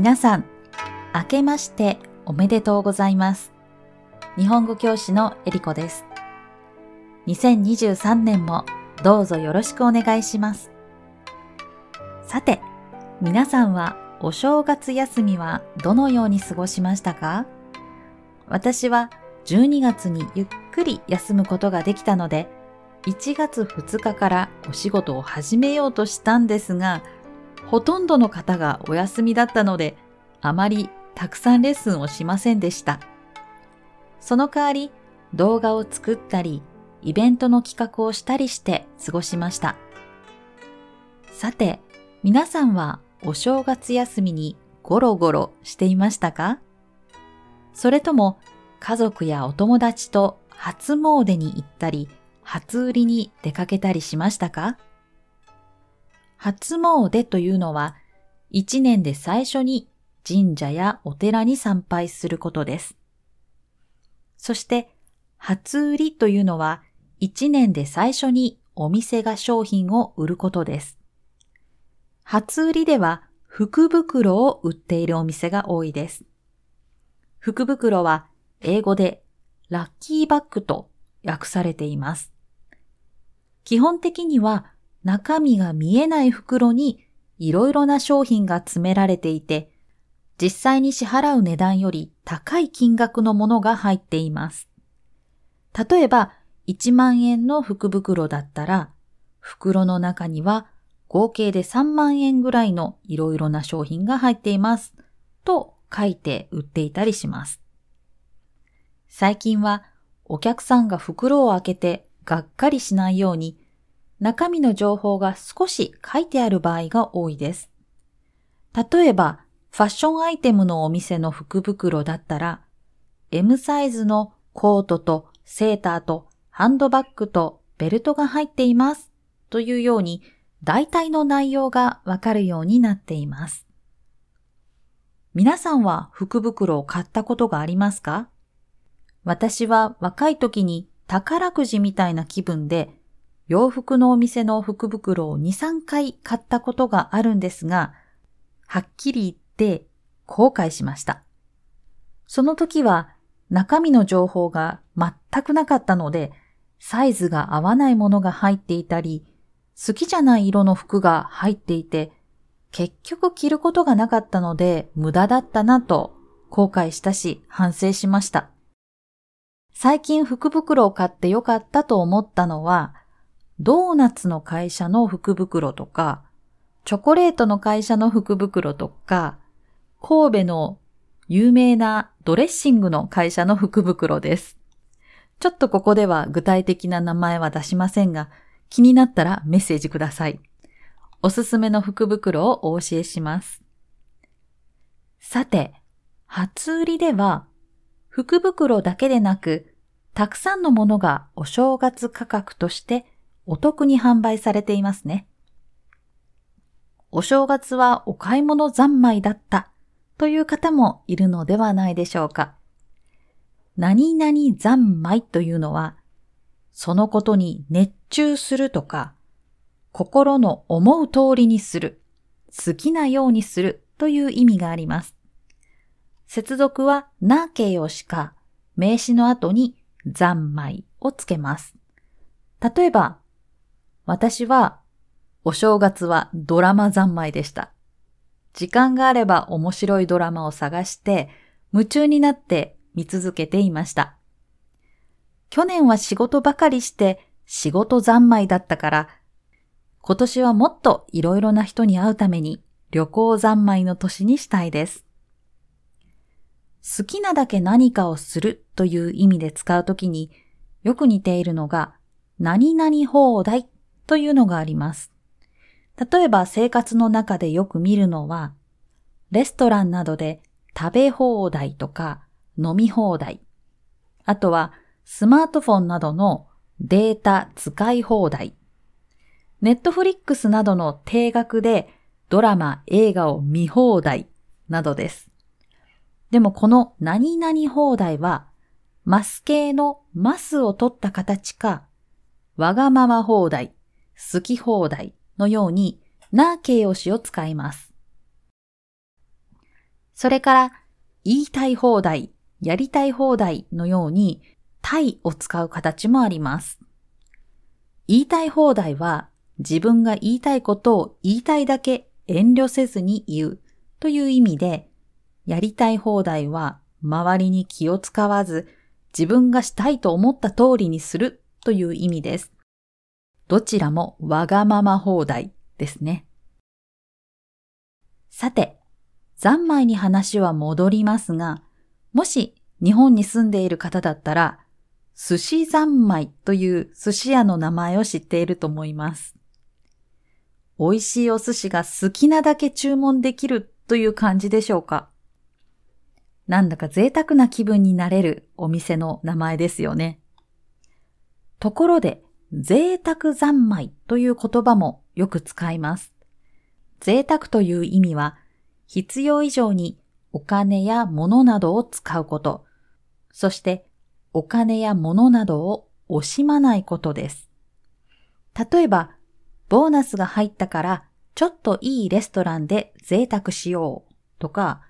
皆さん、明けましておめでとうございます。日本語教師のえりこです。2023年もどうぞよろしくお願いします。さて、皆さんはお正月休みはどのように過ごしましたか？私は12月にゆっくり休むことができたので、1月2日からお仕事を始めようとしたんですが、ほとんどの方がお休みだったので、あまりたくさんレッスンをしませんでした。その代わり、動画を作ったり、イベントの企画をしたりして過ごしました。さて、皆さんはお正月休みにゴロゴロしていましたか？それとも家族やお友達と初詣に行ったり、初売りに出かけたりしましたか？初詣というのは、一年で最初に神社やお寺に参拝することです。そして、初売りというのは、一年で最初にお店が商品を売ることです。初売りでは福袋を売っているお店が多いです。福袋は英語でラッキーバッグと訳されています。基本的には中身が見えない袋にいろいろな商品が詰められていて、実際に支払う値段より高い金額のものが入っています。例えば、1万円の福袋だったら、袋の中には合計で3万円ぐらいのいろいろな商品が入っています。と書いて売っていたりします。最近はお客さんが袋を開けてがっかりしないように中身の情報が少し書いてある場合が多いです。例えば、ファッションアイテムのお店の福袋だったら、M サイズのコートとセーターとハンドバッグとベルトが入っていますというように大体の内容がわかるようになっています。皆さんは福袋を買ったことがありますか？私は若い時に宝くじみたいな気分で洋服のお店の福袋を2、3回買ったことがあるんですが、はっきり言って後悔しました。その時は中身の情報が全くなかったので、サイズが合わないものが入っていたり、好きじゃない色の服が入っていて、結局着ることがなかったので無駄だったなと後悔したし反省しました。最近福袋を買ってよかったと思ったのは、ドーナツの会社の福袋とか、チョコレートの会社の福袋とか、神戸の有名なドレッシングの会社の福袋です。ちょっとここでは具体的な名前は出しませんが、気になったらメッセージください。おすすめの福袋をお教えします。さて、初売りでは、福袋だけでなく、たくさんのものがお正月価格としてお得に販売されていますね。お正月はお買い物三昧だったという方もいるのではないでしょうか。何々三昧というのは、そのことに熱中するとか、心の思う通りにする、好きなようにするという意味があります。接続はな形容詞か名詞の後に三昧をつけます。例えば、私はお正月はドラマ三昧でした。時間があれば面白いドラマを探して夢中になって見続けていました。去年は仕事ばかりして仕事三昧だったから今年はもっといろいろな人に会うために旅行三昧の年にしたいです。好きなだけ何かをするという意味で使うときによく似ているのが何々放題というのがあります。例えば生活の中でよく見るのはレストランなどで食べ放題とか飲み放題。あとはスマートフォンなどのデータ使い放題。ネットフリックスなどの定額でドラマ、映画を見放題などです。でもこの何々放題は、マス系のマスを取った形か、わがまま放題、好き放題のようにな形容詞を使います。それから言いたい放題、やりたい放題のように、体を使う形もあります。言いたい放題は自分が言いたいことを言いたいだけ遠慮せずに言うという意味で、やりたい放題は周りに気を使わず自分がしたいと思った通りにするという意味です。どちらもわがまま放題ですね。さて、三昧に話は戻りますが、もし日本に住んでいる方だったら、寿司三昧という寿司屋の名前を知っていると思います。美味しいお寿司が好きなだけ注文できるという感じでしょうかなんだか贅沢な気分になれるお店の名前ですよね。ところで、贅沢三昧という言葉もよく使います。贅沢という意味は、必要以上にお金や物などを使うこと、そしてお金や物などを惜しまないことです。例えば、ボーナスが入ったからちょっといいレストランで贅沢しようとか、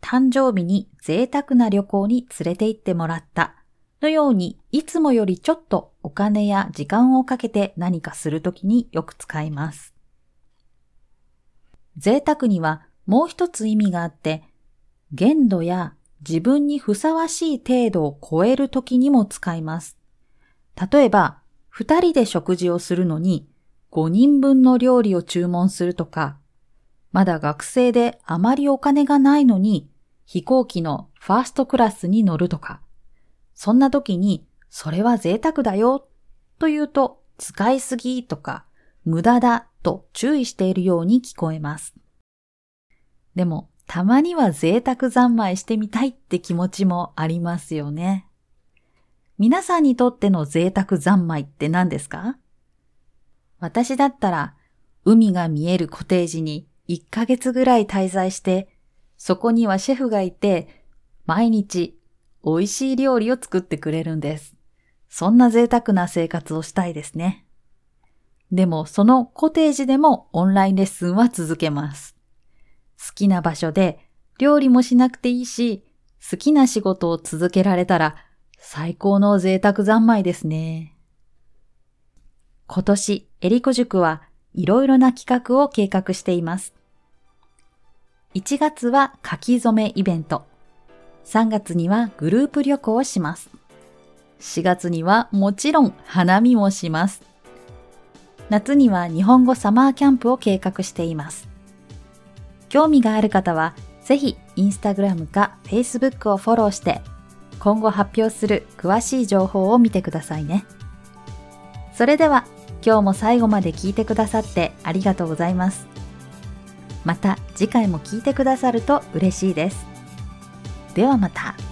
誕生日に贅沢な旅行に連れて行ってもらったのように、いつもよりちょっとお金や時間をかけて何かするときによく使います。贅沢にはもう一つ意味があって、限度や自分にふさわしい程度を超えるときにも使います。例えば、二人で食事をするのに5人分の料理を注文するとか、まだ学生であまりお金がないのに飛行機のファーストクラスに乗るとか、そんな時にそれは贅沢だよと言うと使いすぎとか無駄だと注意しているように聞こえます。でもたまには贅沢三昧してみたいって気持ちもありますよね。皆さんにとっての贅沢三昧って何ですか？私だったら海が見えるコテージに1ヶ月ぐらい滞在して、そこにはシェフがいて、毎日美味しい料理を作ってくれるんです。そんな贅沢な生活をしたいですね。でもそのコテージでもオンラインレッスンは続けます。好きな場所で料理もしなくていいし、好きな仕事を続けられたら最高の贅沢三昧ですね。今年、エリコ塾はいろいろな企画を計画しています。1月は書き初めイベント。3月にはグループ旅行をします。4月にはもちろん花見もします。夏には日本語サマーキャンプを計画しています。興味がある方はぜひインスタグラムかフェイスブックをフォローして今後発表する詳しい情報を見てくださいね。それでは今日も最後まで聞いてくださってありがとうございます。また次回も聞いてくださると嬉しいです。ではまた。